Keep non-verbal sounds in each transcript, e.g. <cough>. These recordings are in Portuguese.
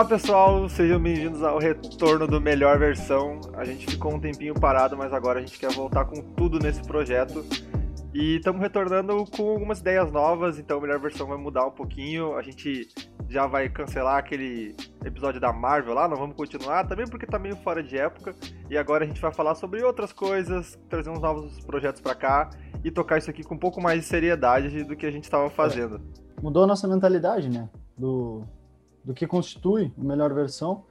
Olá, pessoal, sejam bem-vindos ao retorno do Melhor Versão. A gente ficou um tempinho parado, mas agora a gente quer voltar com tudo nesse projeto. E estamos retornando com algumas ideias novas, então a Melhor Versão vai mudar um pouquinho. A gente já vai cancelar aquele episódio da Marvel lá, não vamos continuar, também porque tá meio fora de época. E agora a gente vai falar sobre outras coisas, trazer uns novos projetos para cá e tocar isso aqui com um pouco mais de seriedade do que a gente estava fazendo. É. Mudou a nossa mentalidade, né? Do, do que constitui a melhor versão.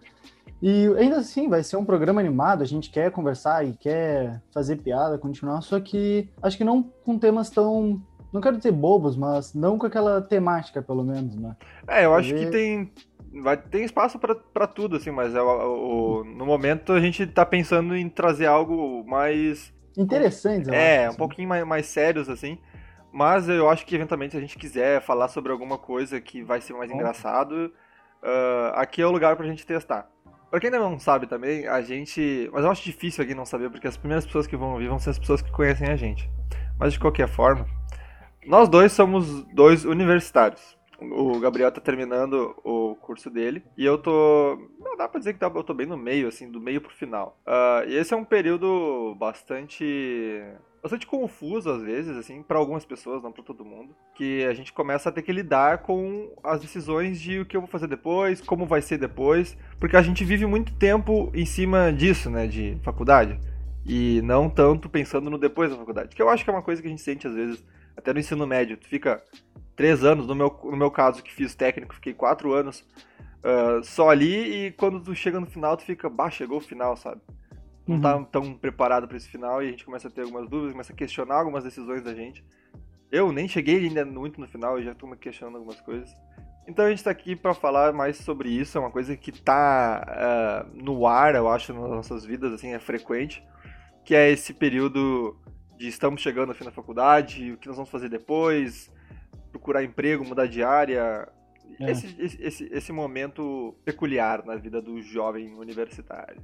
E ainda assim, vai ser um programa animado, a gente quer conversar e quer fazer piada, continuar, só que acho que não com temas tão. Não quero dizer bobos, mas não com aquela temática, pelo menos, né? É, eu acho que tem. Vai, tem espaço para tudo, assim, mas é, o, o, no momento a gente tá pensando em trazer algo mais. Interessante, É, acho, um assim. pouquinho mais, mais sérios, assim. Mas eu acho que eventualmente, se a gente quiser falar sobre alguma coisa que vai ser mais engraçado, uh, aqui é o lugar pra gente testar. Pra quem ainda não sabe também, a gente. Mas eu acho difícil alguém não saber, porque as primeiras pessoas que vão ouvir vão ser as pessoas que conhecem a gente. Mas de qualquer forma, nós dois somos dois universitários. O Gabriel tá terminando o curso dele e eu tô. Não dá pra dizer que eu tô bem no meio, assim, do meio pro final. Uh, e esse é um período bastante bastante confuso às vezes, assim, para algumas pessoas, não para todo mundo, que a gente começa a ter que lidar com as decisões de o que eu vou fazer depois, como vai ser depois, porque a gente vive muito tempo em cima disso, né, de faculdade, e não tanto pensando no depois da faculdade, que eu acho que é uma coisa que a gente sente às vezes, até no ensino médio, tu fica três anos, no meu, no meu caso que fiz técnico, fiquei quatro anos uh, só ali, e quando tu chega no final, tu fica, bah, chegou o final, sabe? Não uhum. tá tão preparado para esse final e a gente começa a ter algumas dúvidas, começa a questionar algumas decisões da gente. Eu nem cheguei ainda muito no final e já tô me questionando algumas coisas. Então a gente está aqui para falar mais sobre isso, é uma coisa que tá uh, no ar, eu acho, nas nossas vidas, assim, é frequente, que é esse período de estamos chegando ao fim da faculdade, o que nós vamos fazer depois, procurar emprego, mudar de área, é. esse, esse, esse momento peculiar na vida do jovem universitário.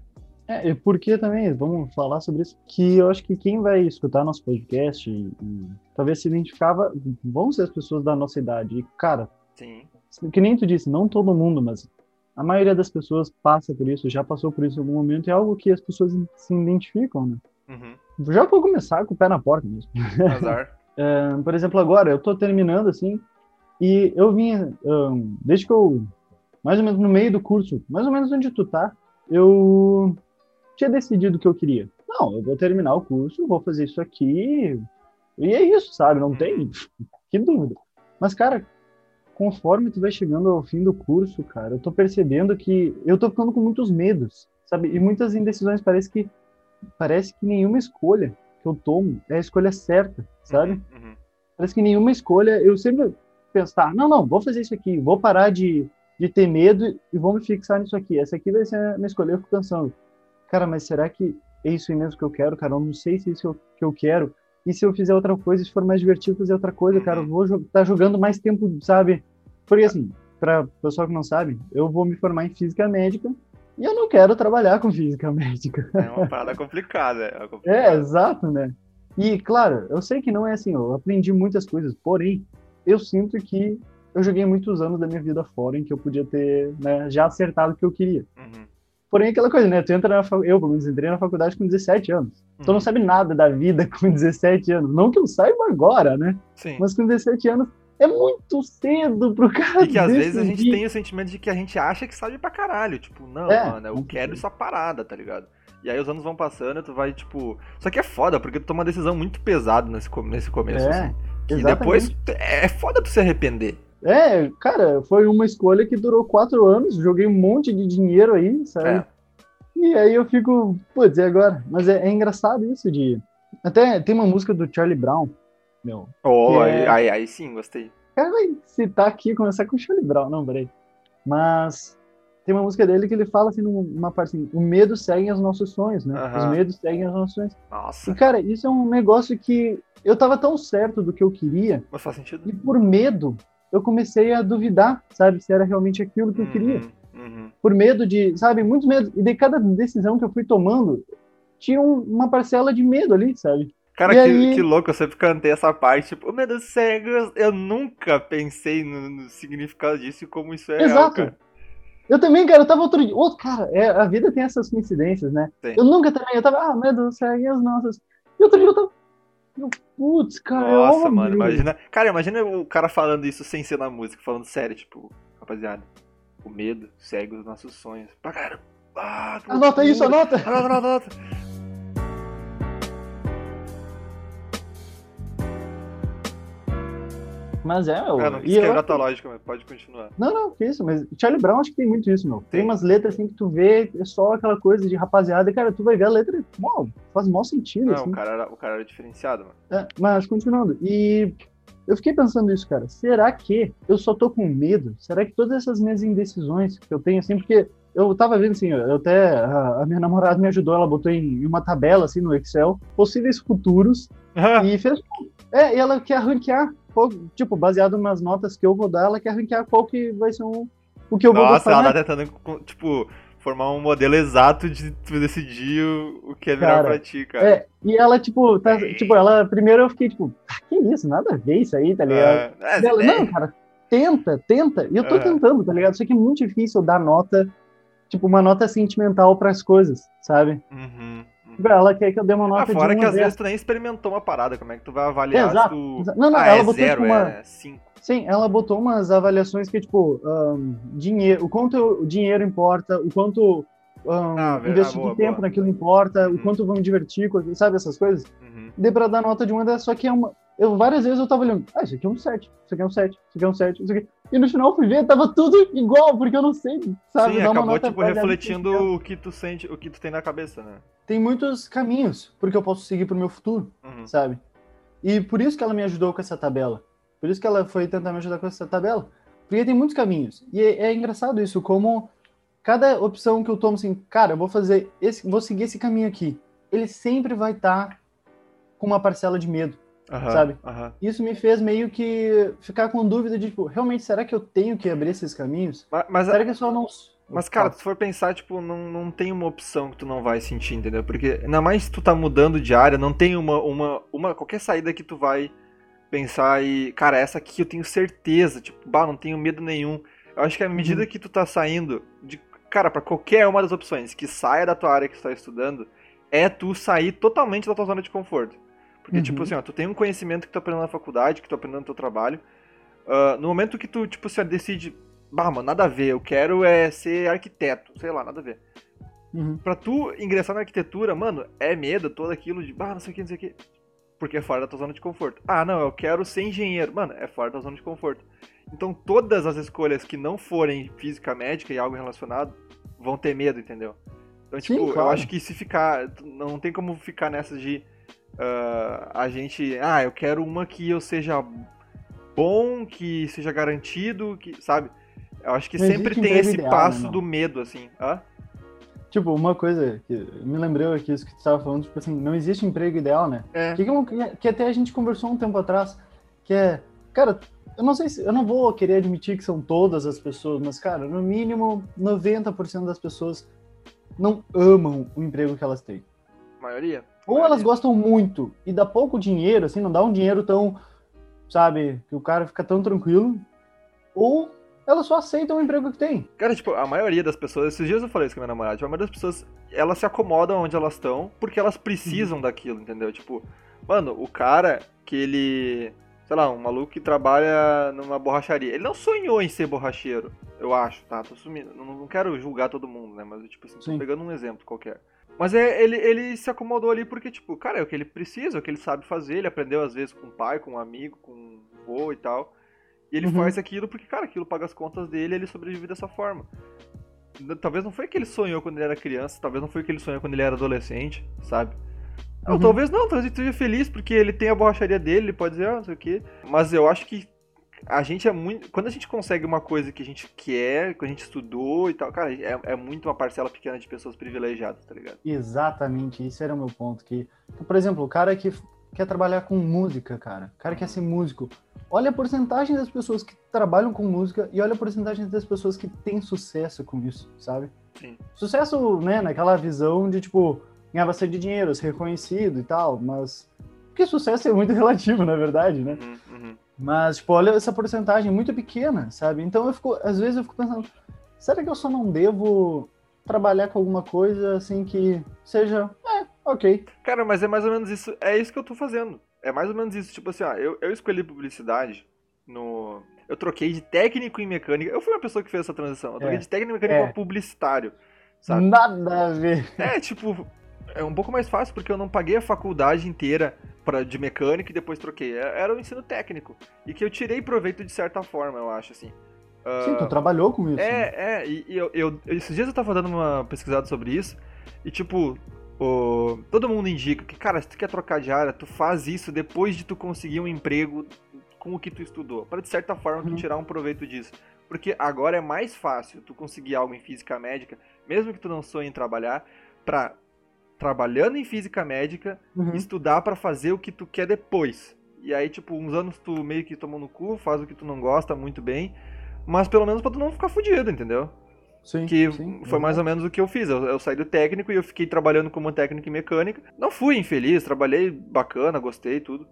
É, porque também, vamos falar sobre isso, que eu acho que quem vai escutar nosso podcast e, e talvez se identificava, vão ser as pessoas da nossa idade. E, cara, Sim. que nem tu disse, não todo mundo, mas a maioria das pessoas passa por isso, já passou por isso em algum momento, é algo que as pessoas se identificam, né? Uhum. Já vou começar com o pé na porta mesmo. Azar. <laughs> é, por exemplo, agora, eu tô terminando, assim, e eu vinha, um, desde que eu, mais ou menos no meio do curso, mais ou menos onde tu tá, eu tinha decidido o que eu queria. Não, eu vou terminar o curso, vou fazer isso aqui, e é isso, sabe? Não tem que dúvida. Mas, cara, conforme tu vai chegando ao fim do curso, cara, eu tô percebendo que eu tô ficando com muitos medos, sabe? E muitas indecisões, parece que parece que nenhuma escolha que eu tomo é a escolha certa, sabe? Uhum, uhum. Parece que nenhuma escolha, eu sempre pensar, não, não, vou fazer isso aqui, vou parar de, de ter medo e vou me fixar nisso aqui. Essa aqui vai ser a minha escolha. Eu fico pensando, cara, mas será que é isso mesmo que eu quero, cara? Eu não sei se é isso que eu quero. E se eu fizer outra coisa, se for mais divertido fazer outra coisa, cara, eu uhum. vou estar tá jogando mais tempo, sabe? Porque assim, para o pessoal que não sabe, eu vou me formar em física médica e eu não quero trabalhar com física <laughs> médica. É uma parada complicada. É, complicado. é, exato, né? E, claro, eu sei que não é assim, eu aprendi muitas coisas, porém, eu sinto que eu joguei muitos anos da minha vida fora em que eu podia ter né, já acertado o que eu queria. Uhum. Porém, aquela coisa, né? Tu entra na. Eu, pelo menos, entrei na faculdade com 17 anos. Uhum. Tu não sabe nada da vida <laughs> com 17 anos. Não que eu saiba agora, né? Sim. Mas com 17 anos é muito cedo pro cara. E que às vezes a gente tem o sentimento de que a gente acha que sabe pra caralho. Tipo, não, é. mano, eu quero essa parada, tá ligado? E aí os anos vão passando e tu vai, tipo. Só que é foda, porque tu toma uma decisão muito pesada nesse, nesse começo, é, assim. E depois é foda tu se arrepender. É, cara, foi uma escolha que durou quatro anos, joguei um monte de dinheiro aí, sabe? É. E aí eu fico, putz, e agora? Mas é, é, engraçado isso de. Até tem uma música do Charlie Brown, meu. Oh, aí, é... aí, aí, sim, gostei. Cara, vai citar aqui e começar com o Charlie Brown, não, peraí. Mas tem uma música dele que ele fala assim, numa parte assim, o medo segue os nossos sonhos, né? Uhum. Os medos seguem os nossos sonhos. Nossa. E, cara, isso é um negócio que eu tava tão certo do que eu queria. Mas faz sentido. E por medo, eu comecei a duvidar, sabe, se era realmente aquilo que eu queria. Uhum, uhum. Por medo de, sabe, muitos medos. E de cada decisão que eu fui tomando, tinha uma parcela de medo ali, sabe? Cara, que, aí... que, louco, eu sempre cantei essa parte, tipo, o medo cego, eu nunca pensei no, no, significado disso e como isso é Exato. real. Eu também, cara, eu tava outro dia. Outro, cara, é, a vida tem essas coincidências, né? Tem. Eu nunca também, eu tava, ah, medo, segue as nossas. E outro dia eu tava. Eu, Putz, cara, Nossa, mano, imagina. Cara, imagina o cara falando isso sem ser na música, falando sério, tipo, rapaziada, o medo segue os nossos sonhos. Pra cara. Ah, Anota isso, anota. Anota, anota, anota. Mas é, meu. Ah, não quis eu quebrar acho tua lógica, mas pode continuar. Não, não, que isso, mas Charlie Brown acho que tem muito isso, meu. Tem, Tem. umas letras assim que tu vê, é só aquela coisa de rapaziada, cara, tu vai ver a letra, mó, faz mó sentido, Não, assim. o cara, era, o cara era diferenciado, mano. É, mas continuando, e eu fiquei pensando isso, cara. Será que eu só tô com medo? Será que todas essas minhas indecisões que eu tenho, assim, porque eu tava vendo assim, eu até a, a minha namorada me ajudou, ela botou em, em uma tabela assim no Excel possíveis futuros <laughs> e fez. É, e ela quer ranquear, qual- tipo, baseado nas notas que eu vou dar, ela quer ranquear qual que vai ser um, o que eu vou Nossa, gostar ela mais. tá tentando, co- tipo, formar um modelo exato de tu decidir o, o que é melhor Cara, pra ti, cara. É, e ela, tipo, tá, tipo, ela, primeiro eu fiquei, tipo, ah, que isso, nada a ver isso aí, tá ligado? É, é, Dela, é, não, cara, tenta, tenta. E eu tô É. tentando, tá ligado? Só que é muito difícil dar nota, tipo, uma nota sentimental pras coisas, sabe? uhum, Ela quer que eu dê uma Ah, nota fora de 1 que às 10. vezes tu nem experimentou uma parada, como é que tu vai avaliar Exato, tu... Não, não, ah, ela é botou, zero, tipo, uma- é cinco. Sim, ela botou umas avaliações que, tipo, ahn, dinheiro, o quanto o dinheiro importa, o quanto ahn, Ah, ver- investir ah, boa, tempo boa. naquilo importa, Uhum. o quanto vão me divertir, sabe essas coisas? Uhum. Dê pra dar nota de uma dessas, só que é uma. Eu, várias vezes eu tava olhando, ah, isso aqui é um 7, isso aqui é um 7, isso aqui é um 7, isso aqui. E no final eu fui ver, tava tudo igual, porque eu não sei, sabe? Sim, acabou, tipo, refletindo o que tu sente, o que tu tem na cabeça, né? Tem muitos caminhos porque eu posso seguir pro meu futuro, Uhum. sabe? E por isso que ela me ajudou com essa tabela. Por isso que ela foi tentar me ajudar com essa tabela. Porque tem muitos caminhos. E é, é engraçado isso, como cada opção que eu tomo, assim, cara, eu vou fazer esse, vou seguir esse caminho aqui. Ele sempre vai estar com uma parcela de medo. Aham, Sabe? aham. Isso me fez meio que ficar com dúvida de, tipo, realmente, será que eu tenho que abrir esses caminhos? Ma- Mas, Será que eu só não. mas, cara, se for pensar, tipo, não, não tem uma opção que tu não vai sentir, entendeu? Porque, ainda mais se tu tá mudando de área, não tem uma, uma, uma qualquer saída que tu vai pensar e, cara, essa aqui eu tenho certeza, tipo, bah, não tenho medo nenhum. Eu acho que à medida Uhum. que tu tá saindo, de, cara, pra qualquer uma das opções que saia da tua área que tu tá estudando, é tu sair totalmente da tua zona de conforto. Porque, Uhum. tipo assim, ó, tu tem um conhecimento que tu aprendeu na faculdade, que tu aprendeu no teu trabalho. ah, no momento que tu, tipo, você decide, bah, mano, nada a ver, eu quero é ser arquiteto, sei lá, nada a ver. Uhum. Pra tu ingressar na arquitetura, mano, é medo, todo aquilo de, bah, não sei o que, não sei o que. Porque é fora da tua zona de conforto. Ah, não, eu quero ser engenheiro. Mano, é fora da zona de conforto. Então todas as escolhas que não forem física médica e algo relacionado vão ter medo, entendeu? Então, Sim, tipo, eu claro. acho que se ficar. Não tem como ficar nessa de. Ah, a gente. Ah, eu quero uma que eu seja bom, que seja garantido, que. Sabe? Eu acho que Não sempre tem esse ideal, passo né, do medo, assim. Hã? Tipo, uma coisa que me lembrou aqui, isso que tu estava falando, tipo assim, não existe emprego ideal, né? É. Que, que, é um- que até a gente conversou um tempo atrás, que é, cara, eu não sei se, eu não vou querer admitir que são todas as pessoas, mas, cara, no mínimo 90% das pessoas não amam o emprego que elas têm. Maioria. Ou elas gostam muito e dá pouco dinheiro, assim, não dá um dinheiro tão, sabe, que o cara fica tão tranquilo, ou elas só aceitam o emprego que tem. Cara, tipo, a maioria das pessoas, esses dias eu falei isso com a minha namorada, tipo, a maioria das pessoas, elas se acomodam onde elas estão porque elas precisam daquilo, entendeu? Tipo, mano, o cara que ele, sei lá, um maluco que trabalha numa borracharia, ele não sonhou em ser borracheiro, eu acho, tá? Tô sumindo, não, não quero julgar todo mundo, né? Mas, tipo assim, tô Sim. pegando um exemplo qualquer. Mas é, ele, ele se acomodou ali porque, tipo, cara, é o que ele precisa, é o que ele sabe fazer, ele aprendeu às vezes com o pai, com um amigo, com um vô e tal. E ele Uhum. faz aquilo porque, cara, aquilo paga as contas dele e ele sobrevive dessa forma. Talvez não foi o que ele sonhou quando ele era criança, talvez não foi o que ele sonhou quando ele era adolescente, sabe? Ou Uhum. talvez não, talvez ele esteja feliz porque ele tem a borracharia dele, ele pode dizer, ah, não sei o quê. Mas eu acho que a gente é muito. Quando a gente consegue uma coisa que a gente quer, que a gente estudou e tal, cara, é, é muito uma parcela pequena de pessoas privilegiadas, tá ligado? Exatamente, esse era o meu ponto. Que, que, por exemplo, o cara que quer trabalhar com música, cara, o cara quer ser músico. Olha a porcentagem das pessoas que trabalham com música e olha a porcentagem das pessoas que têm sucesso com isso, sabe? Sim. Sucesso, né, naquela visão de, tipo, ganhar bastante dinheiro, ser reconhecido e tal, mas. Porque sucesso é muito <laughs> relativo, na verdade, né? Uhum, uhum. Mas, tipo, olha essa porcentagem muito pequena, sabe? Então eu fico, às vezes eu fico pensando, será que eu só não devo trabalhar com alguma coisa assim que seja, é, ok. Cara, mas é mais ou menos isso, é isso que eu tô fazendo. É mais ou menos isso, tipo assim, ó, eu, eu escolhi publicidade no... Eu troquei de técnico em mecânica, eu fui uma pessoa que fez essa transição, eu troquei É, de técnico em mecânica é. pra publicitário, sabe? Nada a ver. É, tipo, é um pouco mais fácil porque eu não paguei a faculdade inteira pra, de mecânica e depois troquei. É- Era o ensino técnico. E que eu tirei proveito de certa forma, eu acho, assim. Ah, Sim, tu trabalhou com isso. né? é, é, e, e eu, eu- esses dias eu tava dando uma pesquisada sobre isso, e tipo, o, todo mundo indica que, cara, se tu quer trocar de área, tu faz isso depois de tu conseguir um emprego com o que tu estudou, para de certa forma tu Uhum. tirar um proveito disso. Porque agora é mais fácil tu conseguir algo em física médica, mesmo que tu não sonhe em trabalhar, pra trabalhando em física médica, Uhum. estudar pra fazer o que tu quer depois. E aí, tipo, uns anos tu meio que tomou no cu, faz o que tu não gosta muito bem, mas pelo menos pra tu não ficar fudido, entendeu? Sim, Que sim, foi mais ou menos o que eu fiz. Eu, eu saí do técnico e eu fiquei trabalhando como técnico em mecânica. Não fui infeliz, trabalhei bacana, gostei tudo.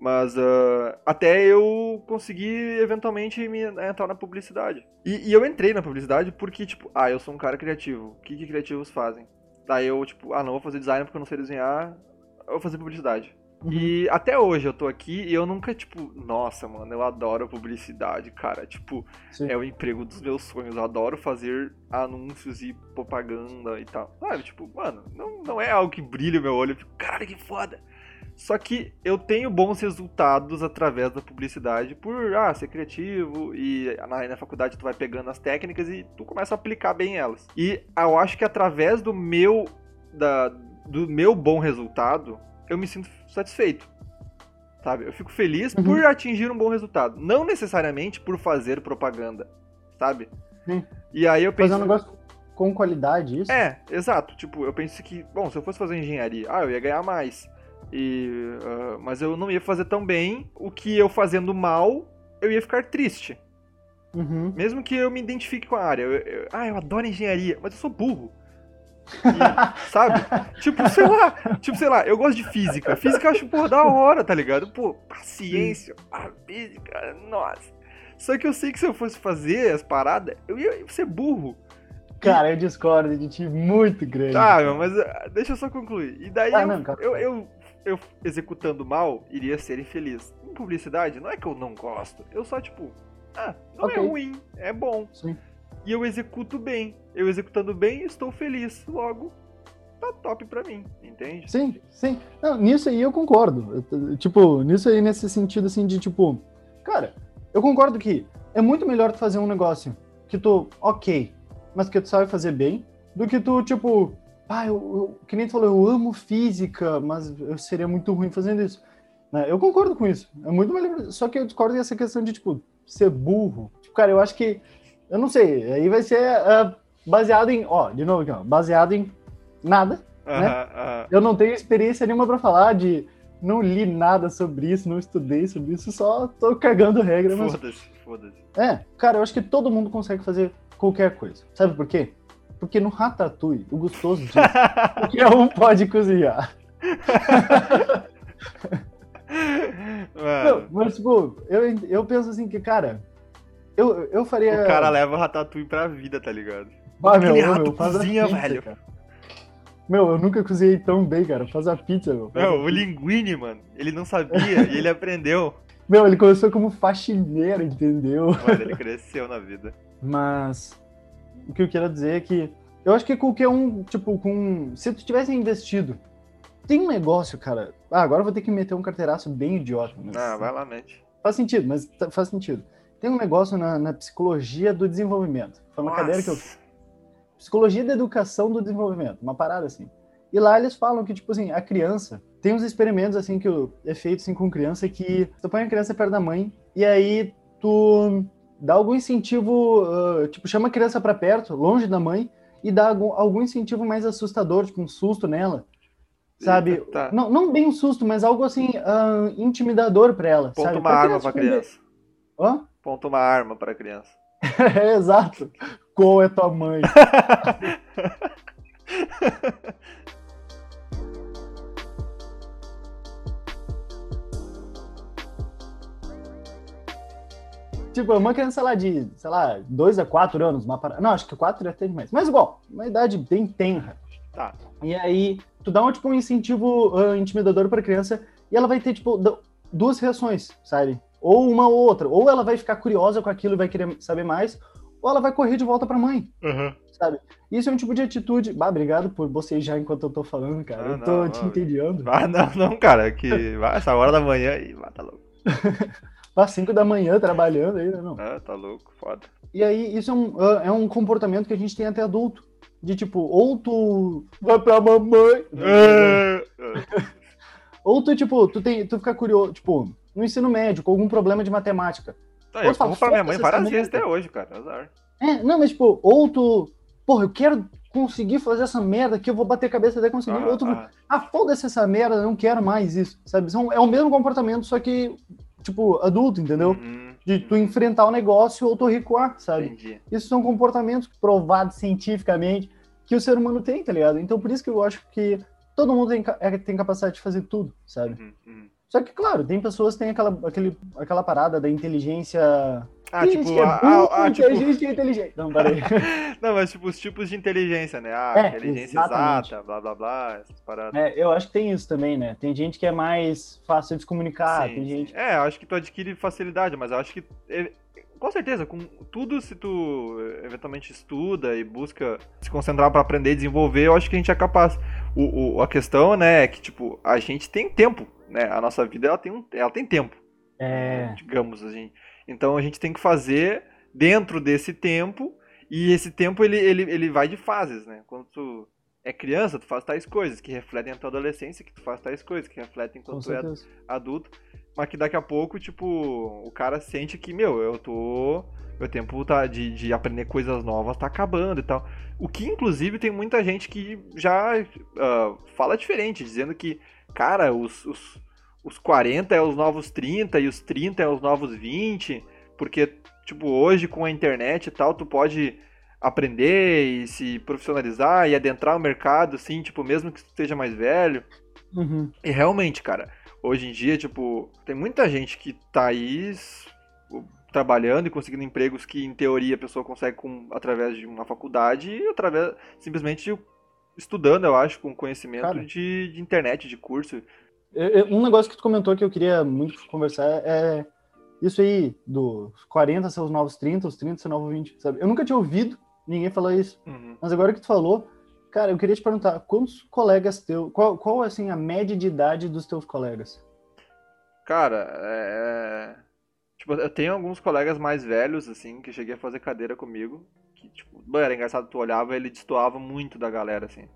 Mas ah, até eu conseguir eventualmente me entrar na publicidade. E, e eu entrei na publicidade porque, tipo, ah, eu sou um cara criativo. O que, que criativos fazem? Daí eu, tipo, ah, não vou fazer design porque eu não sei desenhar, eu vou fazer publicidade. Uhum. E até hoje eu tô aqui e eu nunca, tipo, nossa, mano, eu adoro publicidade, cara. Tipo, Sim. é o emprego dos meus sonhos. Eu adoro fazer anúncios e propaganda e tal. Sabe, tipo, mano, não, não é algo que brilha o meu olho. Eu fico, caralho, que foda. Só que eu tenho bons resultados através da publicidade por, ah, ser criativo e na, na faculdade tu vai pegando as técnicas e tu começa a aplicar bem elas. E eu acho que através do meu, da, do meu bom resultado, eu me sinto satisfeito. Sabe? Eu fico feliz Uhum. por atingir um bom resultado. Não necessariamente por fazer propaganda, sabe? Sim. E aí eu penso. Fazer um negócio com qualidade, isso? É, exato. Tipo, eu penso que, bom, se eu fosse fazer engenharia, ah, eu ia ganhar mais. E, ah, mas eu não ia fazer tão bem. O que eu fazendo mal, eu ia ficar triste. Uhum. Mesmo que eu me identifique com a área. Eu- eu- ah, eu adoro engenharia, mas eu sou burro. E, <laughs> sabe? Tipo, sei lá. Tipo, sei lá, eu gosto de física. Física eu acho, porra, da hora, tá ligado? Pô, a ciência, a física, nossa. Só que eu sei que se eu fosse fazer as paradas, eu ia ser burro. Cara, eu discordo de ti muito grande. Tá, mas ah, deixa eu só concluir. E daí Ah, eu, não, eu, eu, eu executando mal, iria ser infeliz. Em publicidade, não é que eu não gosto. Eu só, tipo, ah, não Ok. é ruim, é bom. Sim. E eu executo bem. Eu executando bem, estou feliz. Logo, tá top pra mim, entende? Sim, sim. Não, nisso aí eu concordo. Eu- Tipo, nisso aí, nesse sentido, assim, de tipo, cara, eu concordo que é muito melhor tu fazer um negócio que tu, ok, mas que tu sabe fazer bem, do que tu, tipo, ah, eu, eu- que nem tu falou, eu amo física, mas eu seria muito ruim fazendo isso. Né? Eu concordo com isso. É muito melhor. Só que eu discordo dessa questão de, tipo, ser burro. Tipo, cara, eu acho que. Eu não sei. Aí vai ser ah, baseado em. Ó, de novo aqui, ó. Baseado em nada. Aham, aham. Eu não tenho experiência nenhuma pra falar de não li nada sobre isso, não estudei sobre isso, só tô cagando regra, mas Foda-se, foda-se. é, cara, eu acho que todo mundo consegue fazer qualquer coisa. Sabe por quê? Porque no Ratatouille, o gostoso diz, qualquer um pode cozinhar. Não, mas, tipo, eu, eu penso assim que, cara, eu, eu faria. o cara leva o Ratatouille pra vida, tá ligado? Ah, meu, meu, a cozinha, pizza, velho. cara. Meu, eu nunca cozinhei tão bem, cara. Faz a pizza, meu. Não, o Linguini, mano, ele não sabia e ele aprendeu. Meu, ele começou como faxineiro, entendeu? Mano, ele cresceu na vida. Mas o que eu quero dizer é que eu acho que qualquer um, tipo, com. Se tu tivesse investido. Tem um negócio, cara. Ah, agora eu vou ter que meter um carteiraço bem idiota. Mas Ah, vai lá, mente. Faz sentido, mas tá- faz sentido. Tem um negócio na, na psicologia do desenvolvimento. Foi uma cadeira que eu. Psicologia da educação do desenvolvimento, uma parada assim. E lá eles falam que, tipo assim, a criança. Tem uns experimentos, assim, que o- é feito assim, com criança que tu põe a criança perto da mãe e aí tu dá algum incentivo, ah, tipo, chama a criança pra perto, longe da mãe, e dá algum, algum incentivo mais assustador, tipo, um susto nela. Sabe? Tá. Não, não bem um susto, mas algo assim, ah, intimidador pra ela. Ponta uma arma pra esconder. criança. Hã? Ponta uma arma pra criança. É, <laughs> exato. Qual é tua mãe? <laughs> tipo, uma criança lá de, sei lá, 2 a 4 anos, uma para... não, acho que 4 até demais. Mas igual, uma idade bem tenra. Tá. E aí, tu dá um, tipo, um incentivo uh, intimidador pra criança e ela vai ter, tipo, duas reações, sabe? Ou uma ou outra. Ou ela vai ficar curiosa com aquilo e vai querer saber mais, ou ela vai correr de volta pra mãe. Uhum. Sabe? Isso é um tipo de atitude. Bah, obrigado por bocejar enquanto eu tô falando, cara. Ah, eu tô não, te não. entediando. Ah, não, não, cara. Que essa hora da manhã e vai, tá louco. <laughs> Às 5 da manhã trabalhando ainda, não. Ah, tá louco, foda. E aí, isso é um, ah, é um comportamento que a gente tem até adulto. De tipo, ou tu vai pra mamãe. É. <laughs> ou tu, tipo, tu, tem, tu fica curioso, tipo, no ensino médio, com algum problema de matemática. Tá, eu falo pra minha mãe várias vezes até hoje, cara. Azar. É, não, mas tipo, ou tu. Porra, eu quero conseguir fazer essa merda que eu vou bater a cabeça até conseguir. Ah, ou tu. Ah, ah foda-se essa merda, eu não quero mais isso. Sabe? São, é o mesmo comportamento, só que tipo, adulto, entendeu? Uhum. De tu enfrentar o negócio ou tu recuar, sabe? Entendi. Isso são comportamentos provados cientificamente que o ser humano tem, tá ligado? Então por isso que eu acho que todo mundo tem, é, tem capacidade de fazer tudo, sabe? Uhum, uhum. Só que, claro, tem pessoas que têm aquela, aquele, aquela parada da inteligência. Ah, tipo, é a, a, a, tipo... inteligente e inteligente. Não, peraí. <laughs> Não, mas tipo, os tipos de inteligência, né? Ah, é, inteligência exatamente. exata, blá blá blá, essas paradas. É, eu acho que tem isso também, né? Tem gente que é mais fácil de se comunicar, sim, tem gente. É, eu acho que tu adquire facilidade, mas eu acho que. Com certeza, com tudo, se tu eventualmente estuda e busca se concentrar para aprender e desenvolver, eu acho que a gente é capaz. O, o, a questão, né, é que, tipo, a gente tem tempo né? A nossa vida ela tem, um, ela tem tempo. É. Digamos assim. Então a gente tem que fazer dentro desse tempo e esse tempo ele, ele, ele vai de fases, né? Quando tu é criança, tu faz tais coisas que refletem a tua adolescência, que tu faz tais coisas que refletem quando tu é adulto, mas que daqui a pouco, tipo, o cara sente que, meu, eu tô meu tempo tá de, de aprender coisas novas tá acabando e tal. O que, inclusive, tem muita gente que já uh, fala diferente, dizendo que, cara, os, os, os 40 é os novos 30 e os 30 é os novos 20, porque, tipo, hoje com a internet e tal, tu pode aprender e se profissionalizar e adentrar o mercado, assim, tipo, mesmo que tu esteja mais velho. Uhum. E realmente, cara, hoje em dia, tipo, tem muita gente que tá aí trabalhando e conseguindo empregos que, em teoria, a pessoa consegue com, através de uma faculdade e através, simplesmente, estudando, eu acho, com conhecimento de, de, internet, de curso. Um negócio que tu comentou que eu queria muito conversar é isso aí, dos 40 ser os novos 30, os 30 ser novos 20, sabe? Eu nunca tinha ouvido ninguém falar isso, uhum. mas agora que tu falou, cara, eu queria te perguntar, quantos colegas teus, qual, qual assim, a média de idade dos teus colegas? Cara, é... Tipo, eu tenho alguns colegas mais velhos, assim, que cheguei a fazer cadeira comigo, que, tipo, era engraçado, tu olhava ele destoava muito da galera, assim.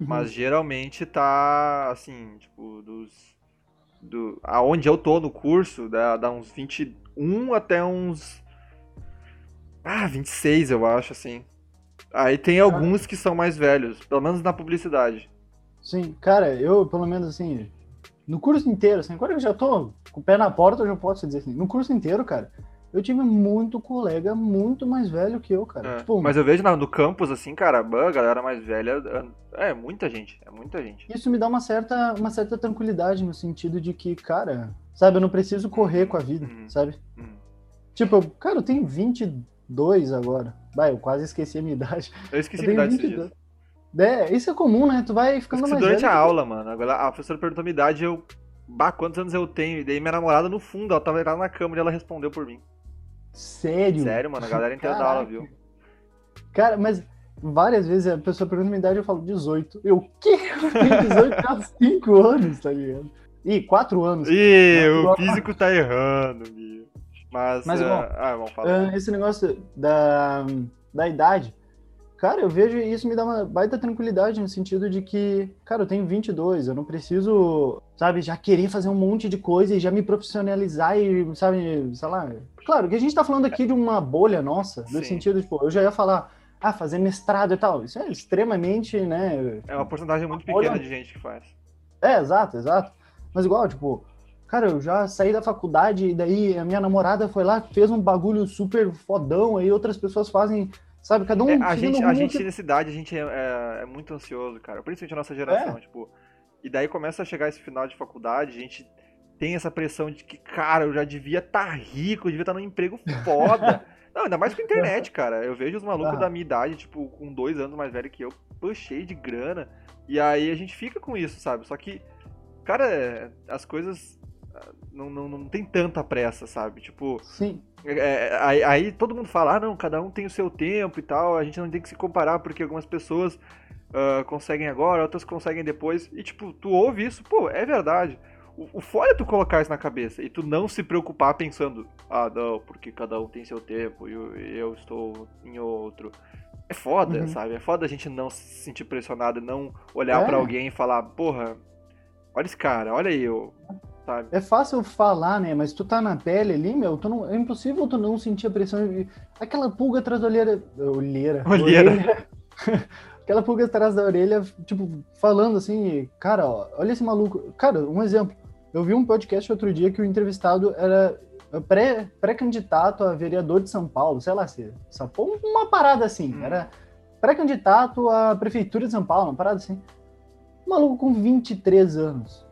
Uhum. Mas geralmente tá, assim, tipo, dos. Do, aonde eu tô no curso, dá, dá uns 21 até uns. Ah, 26, eu acho, assim. Aí tem alguns que são mais velhos, pelo menos na publicidade. Sim, cara, eu, pelo menos, assim, no curso inteiro, assim, agora eu já tô com o pé na porta, eu já posso dizer assim, no curso inteiro, cara, eu tive muito colega muito mais velho que eu, cara. É, tipo, mas eu vejo no campus, assim, cara, a galera mais velha, é muita gente, é muita gente. Isso me dá uma certa, uma certa tranquilidade no sentido de que, cara, sabe, eu não preciso correr com a vida, hum, sabe? Hum. Tipo, eu, cara, eu tenho 22 agora. Vai, eu quase esqueci a minha idade. Eu esqueci eu a idade 22. É, isso é comum, né? Tu vai ficando mais durante velho. a aula, mano. Agora a professora perguntou a minha idade, eu... Bah, quantos anos eu tenho? E daí minha namorada no fundo, ela tava lá na câmera e ela respondeu por mim. Sério? Sério, mano, a galera inteira da aula, viu? Cara, mas várias vezes a pessoa pergunta minha idade eu falo 18. Eu, o quê? <laughs> Eu tenho 18 há 5 anos, tá ligado? Ih, 4 anos. Ih, o físico tá errando, meu. Mas, mas uh, bom, ah, vamos falar. Uh, esse negócio da, da idade, cara, eu vejo isso me dá uma baita tranquilidade no sentido de que, cara, eu tenho 22, eu não preciso, sabe, já querer fazer um monte de coisa e já me profissionalizar e, sabe, sei lá, Claro, que a gente tá falando aqui de uma bolha nossa, no Sim. sentido, tipo, eu já ia falar, ah, fazer mestrado e tal. Isso é extremamente, né? É uma porcentagem muito pequena bolha... de gente que faz. É, exato, exato. Mas igual, tipo, cara, eu já saí da faculdade e daí a minha namorada foi lá, fez um bagulho super fodão, aí outras pessoas fazem, sabe, cada um. É, a gente, a gente nessa idade, a gente é, é, é, muito ansioso, cara. Principalmente a nossa geração, é. tipo. E daí começa a chegar esse final de faculdade, a gente tem essa pressão de que, cara, eu já devia estar tá rico, eu devia estar tá num emprego foda. <laughs> Não, ainda mais com a internet, cara. Eu vejo os malucos ah. da minha idade, tipo, com dois anos mais velho que eu, puxei de grana. E aí a gente fica com isso, sabe? Só que, cara, as coisas não, não, não tem tanta pressa, sabe? Tipo. Sim. É, é, aí, aí, todo mundo fala, ah, não, cada um tem o seu tempo e tal, a gente não tem que se comparar porque algumas pessoas uh, conseguem agora, outras conseguem depois. E, tipo, tu ouve isso, pô, é verdade. O, o foda é tu colocar isso na cabeça e tu não se preocupar pensando, ah, não, porque cada um tem seu tempo e eu, eu estou em outro. É foda, uhum. sabe? É foda a gente não se sentir pressionado, não olhar é. para alguém e falar, porra, olha esse cara, olha eu. Sabe? É fácil falar, né? Mas tu tá na pele ali, meu, tu não, é impossível tu não sentir a pressão. Aquela pulga atrás da olheira. <laughs> Olheira. Olheira. olheira. <laughs> Aquela pulga atrás da orelha, tipo, falando assim, cara, ó, olha esse maluco. Cara, um exemplo. Eu vi um podcast outro dia que o entrevistado era pré-candidato pré a vereador de São Paulo, sei lá se. Uma parada assim. Hum. Era pré-candidato à prefeitura de São Paulo, uma parada assim. Um maluco com 23 anos.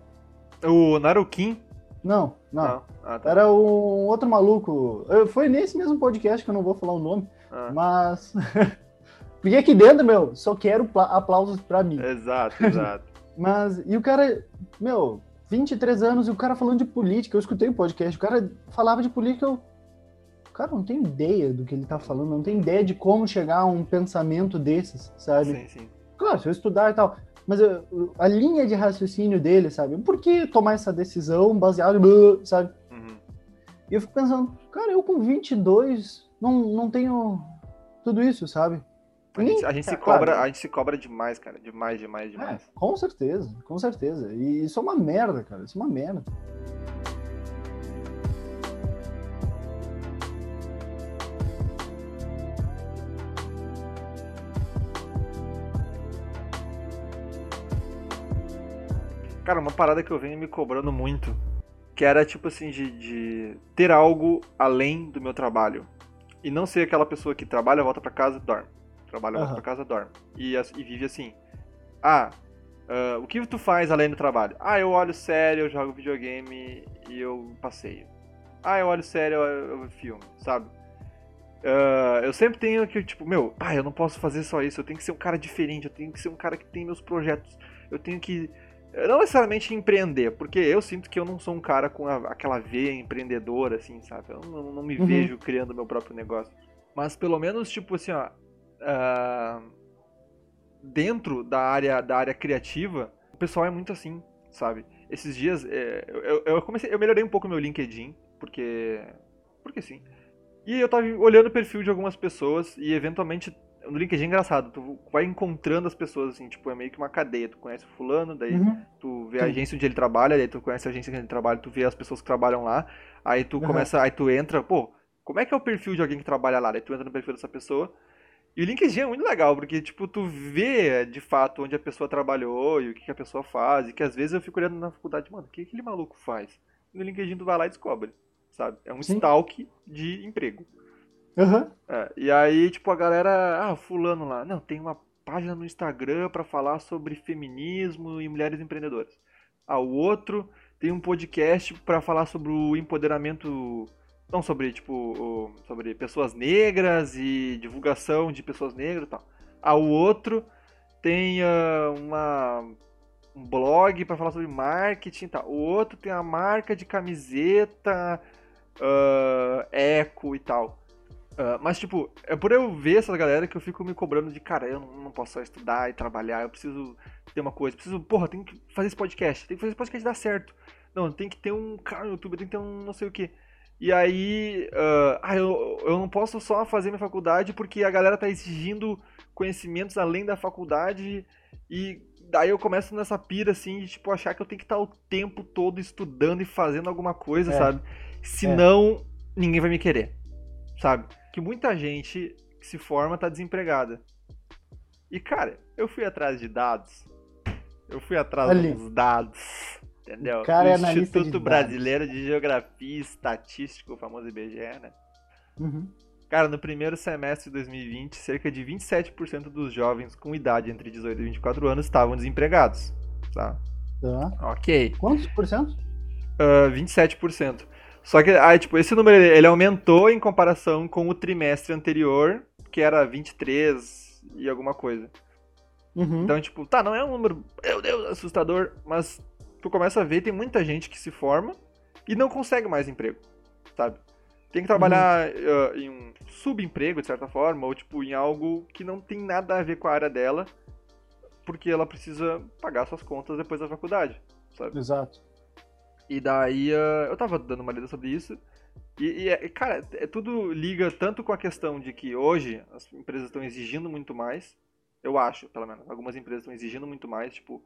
O Naruquim? Não, não. não. Ah, tá. Era um outro maluco. Foi nesse mesmo podcast que eu não vou falar o nome, ah. mas. <laughs> Porque aqui dentro, meu, só quero aplausos pra mim. Exato, <laughs> exato. mas, e o cara, meu, 23 anos e o cara falando de política. Eu escutei o podcast, o cara falava de política, eu. O cara não tem ideia do que ele tá falando, não tem ideia de como chegar a um pensamento desses, sabe? Sim, sim. Claro, se eu estudar e tal. Mas eu, a linha de raciocínio dele, sabe? Por que tomar essa decisão baseada em. sabe? Uhum. E eu fico pensando, cara, eu com 22 não, não tenho tudo isso, sabe? A gente, a gente se cobra, a gente se cobra demais, cara. Demais, demais, é, demais. É, com certeza, com certeza. E isso é uma merda, cara. Isso é uma merda. Cara, uma parada que eu venho me cobrando muito, que era tipo assim, de, de ter algo além do meu trabalho. E não ser aquela pessoa que trabalha, volta para casa e dorme trabalha, volta pra casa, dorme. E, e vive assim. Ah, uh, o que tu faz além do trabalho? Ah, eu olho série, eu jogo videogame e eu passeio. Ah, eu olho série, eu, eu filme, sabe? Uh, eu sempre tenho que, tipo, meu, ah, eu não posso fazer só isso, eu tenho que ser um cara diferente, eu tenho que ser um cara que tem meus projetos, eu tenho que. Não necessariamente empreender, porque eu sinto que eu não sou um cara com a, aquela veia empreendedora, assim, sabe? Eu não, não me uhum. vejo criando meu próprio negócio. Mas pelo menos, tipo assim, ó, uh, dentro da área, da área criativa, o pessoal é muito assim, sabe? Esses dias é, eu, eu, comecei, eu melhorei um pouco meu LinkedIn, porque. Porque sim. E eu tava olhando o perfil de algumas pessoas e eventualmente. No LinkedIn é engraçado, tu vai encontrando as pessoas, assim, tipo, é meio que uma cadeia. Tu conhece o fulano, daí uhum. tu vê a agência onde ele trabalha, daí tu conhece a agência onde ele trabalha, tu vê as pessoas que trabalham lá, aí tu uhum. começa, aí tu entra, pô, como é que é o perfil de alguém que trabalha lá? Daí tu entra no perfil dessa pessoa, e o LinkedIn é muito legal, porque, tipo, tu vê de fato onde a pessoa trabalhou e o que, a pessoa faz. E que às vezes eu fico olhando na faculdade, mano, o que aquele maluco faz? E no LinkedIn tu vai lá e descobre, sabe? É um Sim. stalk de emprego. Uhum. É, e aí, tipo, a galera, ah, fulano lá, não, tem uma página no Instagram para falar sobre feminismo e mulheres empreendedoras. Ah, o outro tem um podcast para falar sobre o empoderamento não sobre, tipo, sobre pessoas negras e divulgação de pessoas negras e tal. Ah, o outro tem uh, uma, um blog para falar sobre marketing tal. O outro tem a marca de camiseta uh, eco e tal. Uh, mas, tipo, é por eu ver essa galera que eu fico me cobrando de, cara, eu não posso só estudar e trabalhar, eu preciso ter uma coisa, preciso, porra, tem que fazer esse podcast, tem que fazer esse podcast dar certo. Não, tem que ter um canal no YouTube, tem que ter um não sei o que. E aí, uh, ah, eu, eu não posso só fazer minha faculdade porque a galera tá exigindo conhecimentos além da faculdade e daí eu começo nessa pira assim de tipo achar que eu tenho que estar o tempo todo estudando e fazendo alguma coisa, é. sabe? Senão é. ninguém vai me querer. Sabe? Que muita gente que se forma tá desempregada. E cara, eu fui atrás de dados. Eu fui atrás Ali. dos dados Entendeu? O cara o é Instituto Brasileiro de Geografia e Estatística, o famoso IBGE, né? Uhum. Cara, no primeiro semestre de 2020, cerca de 27% dos jovens com idade entre 18 e 24 anos estavam desempregados. Tá? Tá. Ok. Quantos por cento? uh, 27%. Só que, aí, tipo, esse número ele aumentou em comparação com o trimestre anterior, que era 23 e alguma coisa. Uhum. Então, tipo, tá, não é um número, meu Deus, assustador, mas tu começa a ver, tem muita gente que se forma e não consegue mais emprego, sabe? Tem que trabalhar uhum. uh, em um subemprego, de certa forma, ou, tipo, em algo que não tem nada a ver com a área dela, porque ela precisa pagar suas contas depois da faculdade, sabe? Exato. E daí uh, eu tava dando uma lida sobre isso. E, e, cara, é, tudo liga tanto com a questão de que hoje as empresas estão exigindo muito mais. Eu acho, pelo menos. Algumas empresas estão exigindo muito mais, tipo.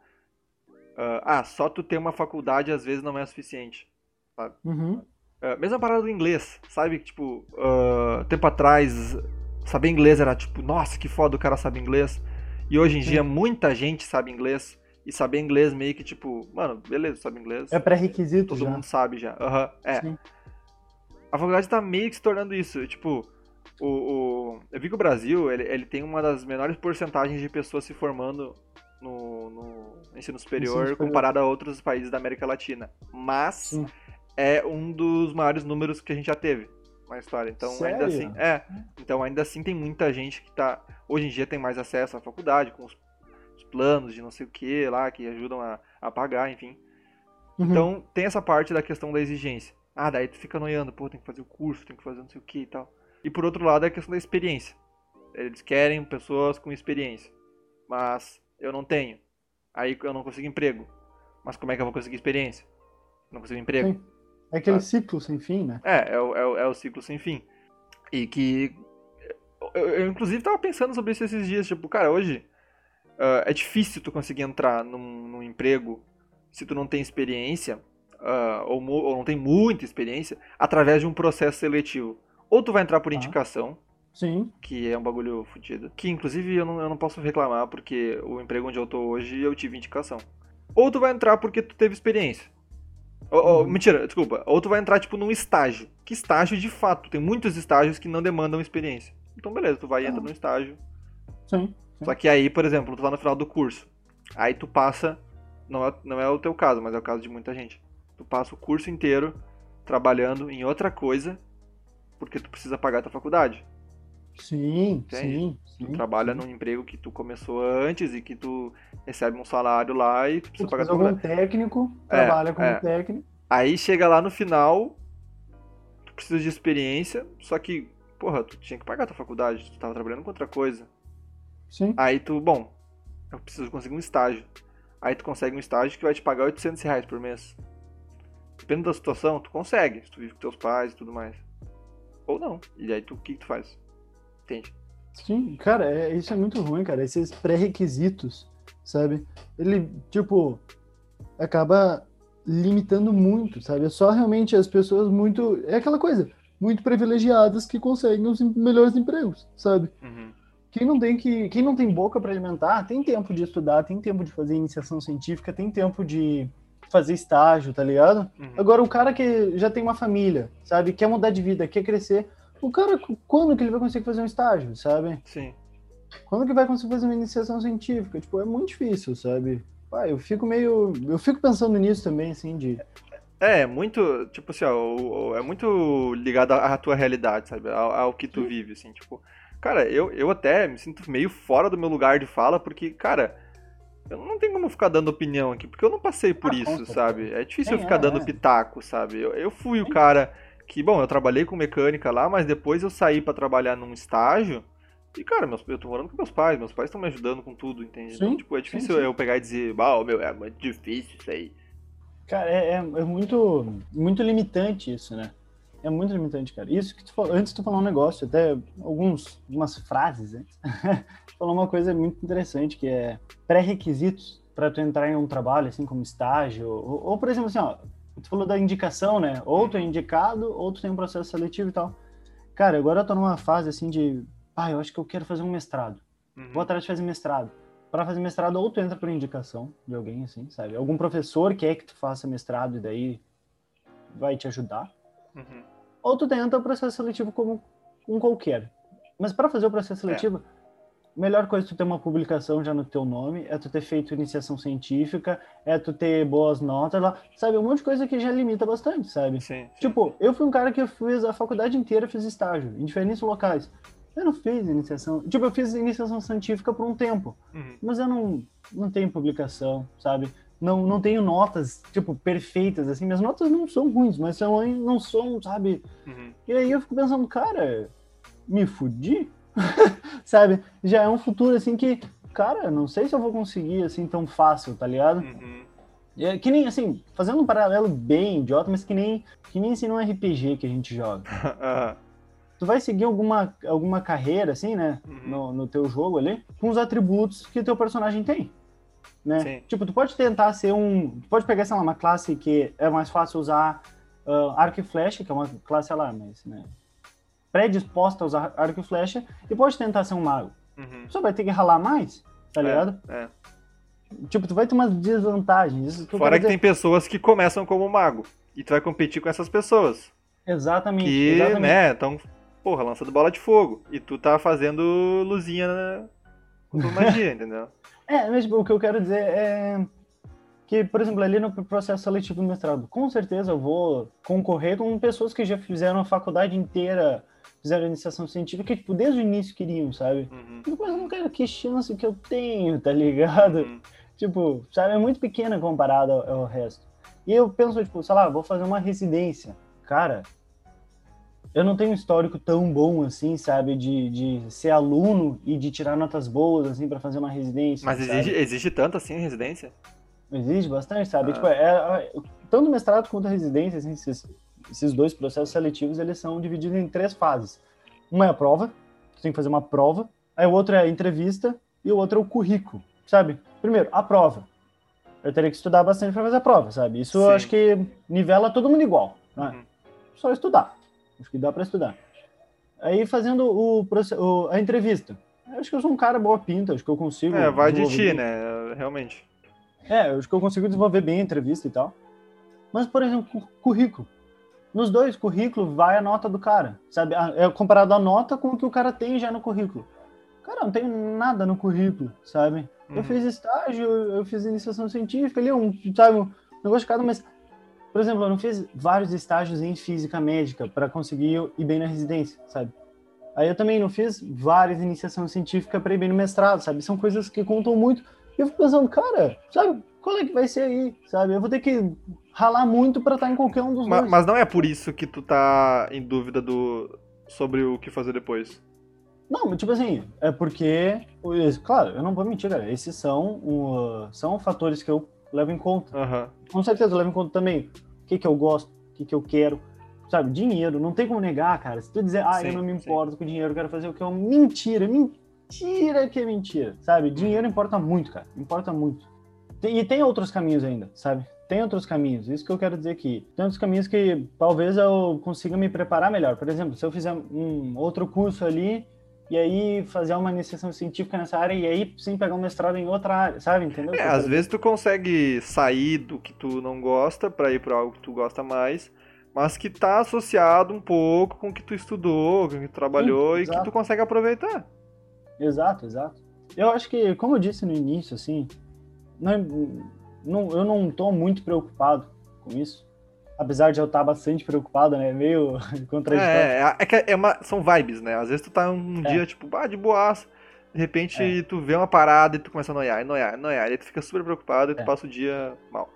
Uh, ah, só tu ter uma faculdade às vezes não é suficiente. Sabe? Uhum. Uh, mesma parada do inglês, sabe? Tipo, uh, tempo atrás, saber inglês era tipo, nossa, que foda o cara sabe inglês. E hoje em Sim. dia muita gente sabe inglês. E saber inglês meio que tipo, mano, beleza, sabe inglês. É pré-requisito Todo já. mundo sabe já. Uhum, é. Sim. A faculdade tá meio que se tornando isso. Tipo, o, o, eu vi que o Brasil, ele, ele tem uma das menores porcentagens de pessoas se formando no, no ensino, superior, ensino superior comparado a outros países da América Latina. Mas Sim. é um dos maiores números que a gente já teve na história. Então, Sério? ainda assim, é. Então, ainda assim tem muita gente que tá hoje em dia tem mais acesso à faculdade com os planos de não sei o que lá, que ajudam a, a pagar, enfim. Uhum. Então, tem essa parte da questão da exigência. Ah, daí tu fica noiando, pô, tem que fazer o curso, tem que fazer não sei o que e tal. E por outro lado, é a questão da experiência. Eles querem pessoas com experiência. Mas eu não tenho. Aí eu não consigo emprego. Mas como é que eu vou conseguir experiência? Não consigo emprego. Sim. É aquele ah. ciclo sem fim, né? É, é o, é, o, é o ciclo sem fim. E que. Eu, eu, inclusive tava pensando sobre isso esses dias, tipo, cara, hoje uh, é difícil tu conseguir entrar num, num, emprego se tu não tem experiência, uh, ou, ou, não tem muita experiência, através de um processo seletivo. Ou tu vai entrar por ah. indicação, Sim. que é um bagulho fodido. Que inclusive eu não, eu não posso reclamar, porque o emprego onde eu tô hoje eu tive indicação. Ou tu vai entrar porque tu teve experiência. Ou, ou, uhum. mentira, desculpa. Ou tu vai entrar, tipo, num estágio. Que estágio, de fato, tem muitos estágios que não demandam experiência. Então, beleza, tu vai e entra num estágio. Sim. Só que aí, por exemplo, tu tá no final do curso. Aí tu passa, não é, não é o teu caso, mas é o caso de muita gente. Tu passa o curso inteiro trabalhando em outra coisa porque tu precisa pagar a tua faculdade. Sim, sim, sim. Tu trabalha sim. num emprego que tu começou antes e que tu recebe um salário lá e tu precisa tu pagar a tua faculdade. técnico, é, trabalha como é. técnico. Aí chega lá no final, tu precisa de experiência, só que, porra, tu tinha que pagar a tua faculdade, tu tava trabalhando com outra coisa. Sim. Aí tu, bom, eu preciso conseguir um estágio. Aí tu consegue um estágio que vai te pagar 800 reais por mês. Dependendo da situação, tu consegue. Se tu vive com teus pais e tudo mais. Ou não. E aí tu, o que, que tu faz? Entende? Sim, cara, é, isso é muito ruim, cara. Esses pré-requisitos, sabe? Ele, tipo, acaba limitando muito, sabe? É só realmente as pessoas muito. É aquela coisa, muito privilegiadas que conseguem os melhores empregos, sabe? Uhum. Quem não tem que, quem não tem boca para alimentar, tem tempo de estudar, tem tempo de fazer iniciação científica, tem tempo de fazer estágio, tá ligado? Uhum. Agora o cara que já tem uma família, sabe, quer mudar de vida, quer crescer, o cara quando que ele vai conseguir fazer um estágio, sabe? Sim. Quando que vai conseguir fazer uma iniciação científica? Tipo, é muito difícil, sabe? Pai, eu fico meio, eu fico pensando nisso também, assim, de é, muito, tipo assim, ó, é muito ligado à tua realidade, sabe? Ao, ao que tu Sim. vive, assim, tipo, Cara, eu, eu até me sinto meio fora do meu lugar de fala, porque, cara, eu não tenho como ficar dando opinião aqui, porque eu não passei por ah, isso, sabe? É difícil eu ficar é, dando é. pitaco, sabe? Eu, eu fui o cara que, bom, eu trabalhei com mecânica lá, mas depois eu saí para trabalhar num estágio. E, cara, meus, eu tô morando com meus pais, meus pais estão me ajudando com tudo, entende? Sim, então, tipo, é difícil sim, sim. eu pegar e dizer, ah, meu, é muito difícil isso aí. Cara, é, é, é muito, muito limitante isso, né? É muito limitante, cara. Isso que tu falou, antes tu falou um negócio, até alguns, algumas frases antes, <laughs> tu falou uma coisa muito interessante, que é pré-requisitos para tu entrar em um trabalho, assim, como estágio, ou, ou, por exemplo, assim, ó, tu falou da indicação, né? Ou tu é indicado, ou tu tem um processo seletivo e tal. Cara, agora eu tô numa fase, assim, de, ah, eu acho que eu quero fazer um mestrado. Uhum. Vou atrás de fazer mestrado. Para fazer mestrado, ou tu entra por indicação de alguém, assim, sabe? Algum professor quer que tu faça mestrado e daí vai te ajudar. Uhum ou tu tenta o processo seletivo como um qualquer. Mas para fazer o processo é. seletivo, é. melhor coisa é tu ter uma publicação já no teu nome, é tu ter feito iniciação científica, é tu ter boas notas lá, sabe? Um monte de coisa que já limita bastante, sabe? Sim, sim. Tipo, eu fui um cara que fiz a faculdade inteira, fiz estágio, em diferentes locais. Eu não fiz iniciação. Tipo, eu fiz iniciação científica por um tempo. Uhum. Mas eu não, não tenho publicação, sabe? Não, não tenho notas, tipo, perfeitas, assim. Minhas notas não são ruins, mas são, não são, sabe? Uhum. E aí eu fico pensando, cara, me fudi? <laughs> sabe? Já é um futuro, assim, que, cara, não sei se eu vou conseguir, assim, tão fácil, tá ligado? Uhum. É, que nem, assim, fazendo um paralelo bem idiota, mas que nem, que nem assim num RPG que a gente joga. <laughs> Tu vai seguir alguma, alguma carreira, assim, né? Uhum. No, no teu jogo ali, com os atributos que teu personagem tem. Né? Sim. Tipo, tu pode tentar ser um. Tu pode pegar, sei lá, uma classe que é mais fácil usar ah, arco e flecha, que é uma classe, lá, mas, né? Predisposta a usar arco e flecha, e pode tentar ser um mago. Uhum. Só vai ter que ralar mais, tá ligado? É, é. Tipo, tu vai ter umas desvantagens. Que Fora que tem dizer. pessoas que começam como mago. E tu vai competir com essas pessoas. Exatamente. Que, exatamente. né, estão, porra, lançando bola de fogo. E tu tá fazendo luzinha na... com tua magia, <laughs> entendeu? É, mas tipo, o que eu quero dizer é que, por exemplo, ali no processo seletivo do mestrado, com certeza eu vou concorrer com pessoas que já fizeram a faculdade inteira, fizeram iniciação científica, que, tipo, desde o início queriam, sabe? Uhum. Mas eu não quero, que chance que eu tenho, tá ligado? Uhum. Tipo, sabe, é muito pequena comparada ao, ao resto. E eu penso, tipo, sei lá, vou fazer uma residência. Cara, eu não tenho um histórico tão bom assim, sabe, de, de ser aluno e de tirar notas boas, assim, pra fazer uma residência. Mas sabe? exige, exige tanto assim residência? Existe bastante, sabe? Ah. Tipo, é, é- tanto o mestrado quanto a residência, assim, esses, esses dois processos seletivos, eles são divididos em três fases. Uma é a prova, você tem que fazer uma prova, aí o outro é a entrevista e o outro é o currículo, sabe? Primeiro, a prova. Eu teria que estudar bastante para fazer a prova, sabe? Isso eu Sim. acho que nivela todo mundo igual, né? Uhum. Só estudar. Acho que dá para estudar. Aí fazendo o, o- a entrevista. Acho que eu sou um cara boa pinta, acho que eu consigo. É, vai de ti, bem. né? Realmente. É, acho que eu consigo desenvolver bem a entrevista e tal. Mas, por exemplo, cu- currículo. Nos dois currículos vai a nota do cara, sabe? Ah, É comparado a nota com o que o cara tem já no currículo. Cara, não tem nada no currículo, sabe? Uhum. Eu fiz estágio, eu fiz iniciação científica ali, um, sabe, um negócio de cada, mas, por exemplo, eu não fiz vários estágios em física médica para conseguir ir bem na residência, sabe? Aí eu também não fiz várias iniciação científica para ir bem no mestrado, sabe? São coisas que contam muito. E eu fico pensando, cara, sabe, qual é que vai ser aí, sabe? Eu vou ter que ralar muito para estar em qualquer um dos Ma- dois. Mas não é por isso que tu tá em dúvida do sobre o que fazer depois. Não, mas tipo assim, é porque, claro, eu não vou mentir, cara, esses são, uh, são fatores que eu levo em conta. Aham. Com certeza eu levo em conta também o que, que eu gosto, o que, que eu quero, sabe? Dinheiro, não tem como negar, cara. Se tu dizer, ah, eu Sim, não me sim. importo com dinheiro, eu quero fazer o que é uma mentira, mentira que é mentira, sabe? Dinheiro importa muito, cara, importa muito. E tem outros caminhos ainda, sabe? Tem outros caminhos, isso que eu quero dizer aqui. Tem outros caminhos que talvez eu consiga me preparar melhor. Por exemplo, se eu fizer um outro curso ali e aí fazer uma iniciação científica nessa área e aí sim pegar um mestrado em outra área, sabe? Entendeu? É, às vezes tu consegue sair do que tu não gosta pra ir pra algo que tu gosta mais, mas que tá associado um pouco com o que tu estudou, com o que tu trabalhou e que tu consegue aproveitar. Exato, exato. Eu acho que, como eu disse no início, assim, não, é- não- eu não tô muito preocupado com isso. Apesar de eu estar bastante preocupado, né? Meio <laughs> contraditório. É, é, é que é uma, são vibes, né? Às vezes tu tá um É. dia, tipo, ah, de boaça, de repente É. tu vê uma parada e tu começa a noiar, e noiar, e noiar, e aí tu fica super preocupado e tu É. passa o dia mal.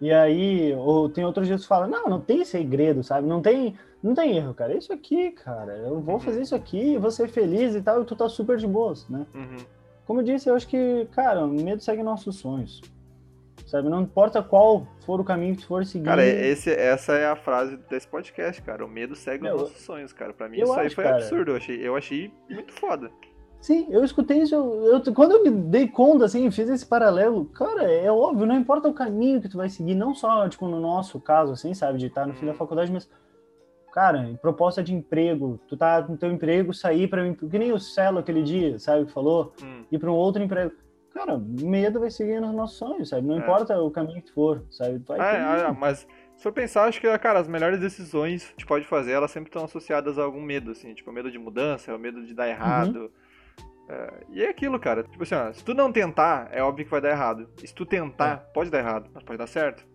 E aí, ou tem outros dias que fala, não, não tem segredo, sabe? Não tem, não tem erro, cara. É isso aqui, cara. Eu vou Uhum. fazer isso aqui, vou ser feliz e tal, e tu tá super de boas, né? Uhum. Como eu disse, eu acho que, cara, o medo segue nossos sonhos. Sabe? Não importa qual for o caminho que tu for seguir. Cara, esse, essa é a frase desse podcast, cara. O medo segue Meu, os nossos sonhos, cara. Pra mim isso aí acho, foi cara. absurdo. Eu achei, eu achei muito foda. Sim, eu escutei isso. Eu, eu- quando eu me dei conta, assim, fiz esse paralelo, cara, é óbvio, não importa o caminho que tu vai seguir, não só, tipo, no nosso caso, assim, sabe, de estar no fim da Hum. faculdade, mas, cara, proposta de emprego, tu tá no teu emprego, sair para que nem o Celo aquele dia, sabe, que falou, Hum. ir para um outro emprego. Cara, medo vai seguir nos nossos sonhos, sabe? Não É. importa o caminho que tu for, sabe? Tu vai Ah, é, ah, mas se for pensar, acho que, cara, as melhores decisões que a gente pode fazer, elas sempre estão associadas a algum medo, assim. Tipo, o medo de mudança, o medo de dar errado. É, e é aquilo, cara. Tipo assim, ó, se tu não tentar, é óbvio que vai dar errado. E se tu tentar, pode dar errado, mas pode dar certo.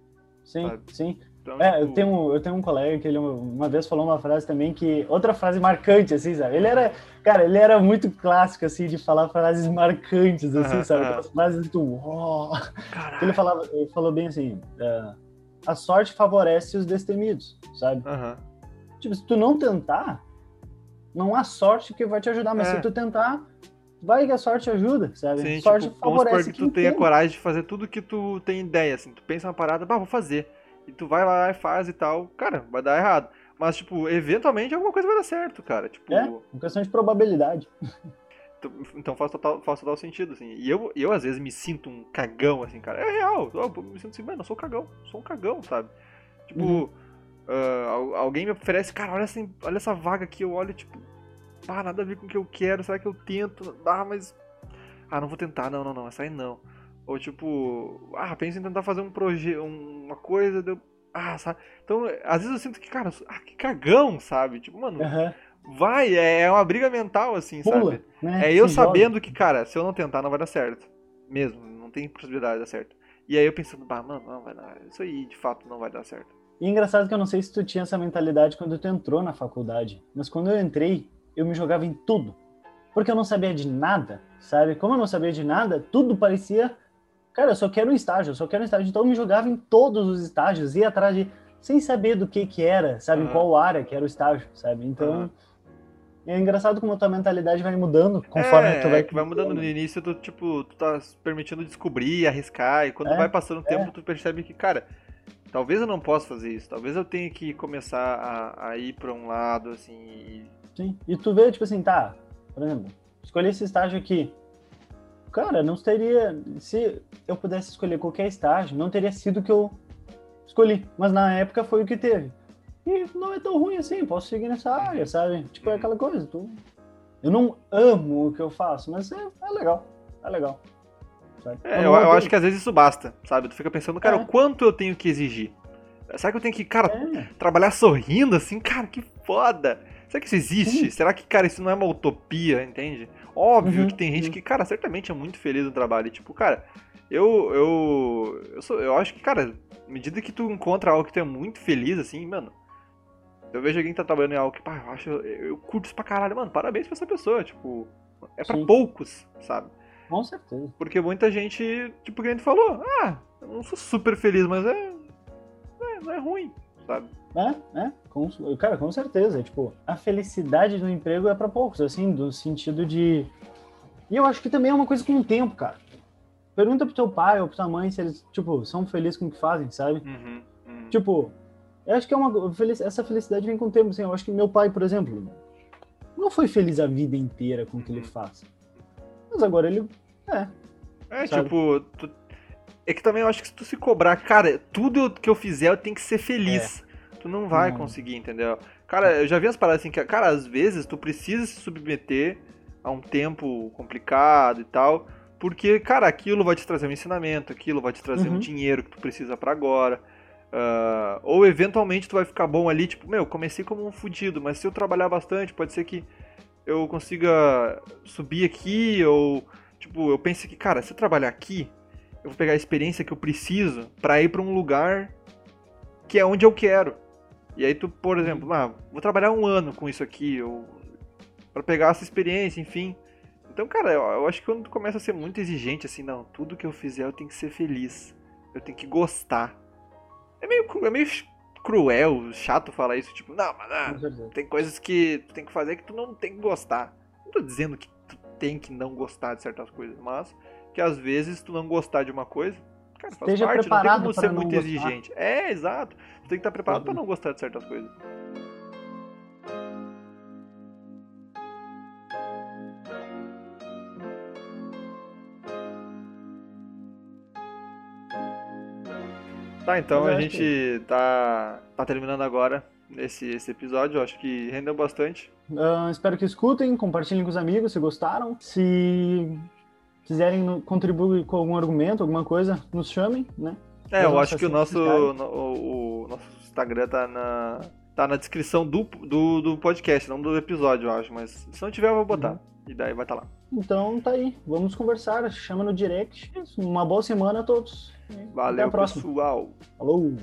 Sim, Sabe? sim. Então, É, eu tipo, tenho, eu tenho um colega que ele uma vez falou uma frase também que. Outra frase marcante, assim, sabe? Ele era. Cara, ele era muito clássico, assim, de falar frases marcantes, assim, sabe? Aquelas frases. "Uó". Caralho. Ele, falava, ele falou bem assim: é, a sorte favorece os destemidos, sabe? Tipo, se tu não tentar, não há sorte que vai te ajudar, mas É. se tu tentar, vai que a sorte ajuda, sabe? Sim, sorte tipo, vamos supor favorece que tu tenha tem. coragem de fazer tudo que tu tem ideia, assim. Tu pensa uma parada, bah, vou fazer. E tu vai lá e faz e tal. Cara, vai dar errado. Mas, tipo, eventualmente alguma coisa vai dar certo, cara. Tipo, É, uma questão de probabilidade. <laughs> tu- então faz total, faz total sentido, assim. E eu, eu, às vezes, me sinto um cagão, assim, cara. É real. Eu, me sinto assim, mano, eu sou um cagão. Sou um cagão, sabe? Tipo, Uhum. al- alguém me oferece, cara, olha essa, olha essa vaga aqui. Eu olho, tipo, pá, nada a ver com o que eu quero. Será que eu tento? Ah, mas. Ah, não vou tentar. Não, não, não. Essa aí não. Ou tipo, ah, penso em tentar fazer um projeto, uma coisa, deu. Ah, sabe? Então, às vezes eu sinto que, cara, ah, que cagão, sabe? Tipo, mano, Aham. vai, é é uma briga mental, assim, Pula, sabe? né? É eu joga. sabendo que, cara, se eu não tentar, não vai dar certo. Mesmo, não tem possibilidade de dar certo. E aí eu pensando, bah, mano, não vai dar. Isso aí, de fato, não vai dar certo. E engraçado que eu não sei se tu tinha essa mentalidade quando tu entrou na faculdade, mas quando eu entrei, eu me jogava em tudo. Porque eu não sabia de nada, sabe? Como eu não sabia de nada, tudo parecia. Cara, eu só quero um estágio, eu só quero um estágio. Então eu me jogava em todos os estágios, ia atrás de. sem saber do que que era, sabe? Em Aham. qual área que era o estágio, sabe? Então. Aham. É engraçado como a tua mentalidade vai mudando conforme é, tu vai. é que vai mudando no início, tu, tipo, tu tá se permitindo descobrir, arriscar, e quando É, vai passando o é. tempo, tu percebe que, cara, talvez eu não possa fazer isso, talvez eu tenha que começar a, a ir pra um lado, assim, e... Sim. E tu vê, tipo assim, tá, por exemplo, escolhi esse estágio aqui. Cara, não teria. Se eu pudesse escolher qualquer estágio, não teria sido o que eu escolhi. Mas na época foi o que teve. E não é tão ruim assim, posso seguir nessa área, sabe? Tipo, é aquela coisa. Tu... Eu não amo o que eu faço, mas é, é legal. É legal. É, eu, eu acho que às vezes isso basta, sabe? Tu fica pensando, cara, É. o quanto eu tenho que exigir? Será que eu tenho que, cara, É. trabalhar sorrindo assim? Cara, que foda! Será que isso existe? Sim. Será que, cara, isso não é uma utopia, entende? Óbvio Uhum, que tem gente uhum. que, cara, certamente é muito feliz no trabalho. E, tipo, cara, eu, eu, eu, sou, eu acho que, cara, à medida que tu encontra algo que tu é muito feliz, assim, mano, eu vejo alguém que tá trabalhando em algo que, pá, eu acho, eu, eu curto isso pra caralho, mano, parabéns pra essa pessoa, tipo, é pra Sim. poucos, sabe? Com certeza. Porque muita gente, tipo, que a gente falou, ah, eu não sou super feliz, mas é, é não é ruim, sabe? É, é, com, cara, com certeza. Tipo, a felicidade do emprego é pra poucos, assim, do sentido de. E eu acho que também é uma coisa com o tempo, cara. Pergunta pro teu pai ou pra tua mãe se eles, tipo, são felizes com o que fazem, sabe? Uhum, uhum. Tipo, eu acho que é uma. Essa felicidade vem com o tempo, assim. Eu acho que meu pai, por exemplo, não foi feliz a vida inteira com o que ele faz. Mas agora ele. É. É, Sabe? tipo, tu- é que também eu acho que se tu se cobrar, cara, tudo que eu fizer eu tenho que ser feliz. Tu não vai Não. conseguir, entendeu? Cara, eu já vi as paradas assim que, cara, às vezes tu precisa se submeter a um tempo complicado e tal, porque, cara, aquilo vai te trazer um ensinamento, aquilo vai te trazer um Uhum. dinheiro que tu precisa pra agora. Ah, ou eventualmente tu vai ficar bom ali, tipo, meu, comecei como um fudido, mas se eu trabalhar bastante, pode ser que eu consiga subir aqui, ou tipo, eu penso que, cara, se eu trabalhar aqui, eu vou pegar a experiência que eu preciso pra ir pra um lugar que é onde eu quero. E aí tu, por exemplo, ah, vou trabalhar um ano com isso aqui, ou para pegar essa experiência, enfim. Então, cara, eu, eu acho que quando tu começa a ser muito exigente, assim, não, tudo que eu fizer eu tenho que ser feliz, eu tenho que gostar. É meio, é meio cruel, chato falar isso, tipo, não, mas ah, Com certeza. tem coisas que tu tem que fazer que tu não tem que gostar. Não tô dizendo que tu tem que não gostar de certas coisas, mas que às vezes tu não gostar de uma coisa, cara, faz Esteja parte, não tem preparado como para ser muito gostar. exigente. É, exato. Tu tem que estar preparado Uhum. não gostar de certas coisas. Tá, então a gente tá, tá terminando agora esse, esse episódio. Eu acho que rendeu bastante. Ah, espero que escutem, compartilhem com os amigos se gostaram. Se quiserem contribuir com algum argumento, alguma coisa, nos chamem, né? É, eu acho que o nosso, o, o nosso Instagram tá na, tá na descrição do, do, do podcast, não do episódio, eu acho. Mas se não tiver, eu vou botar. Uhum. E daí vai estar tá lá. Então tá aí, vamos conversar, chama no direct. Uma boa semana a todos. Valeu, pessoal. Falou!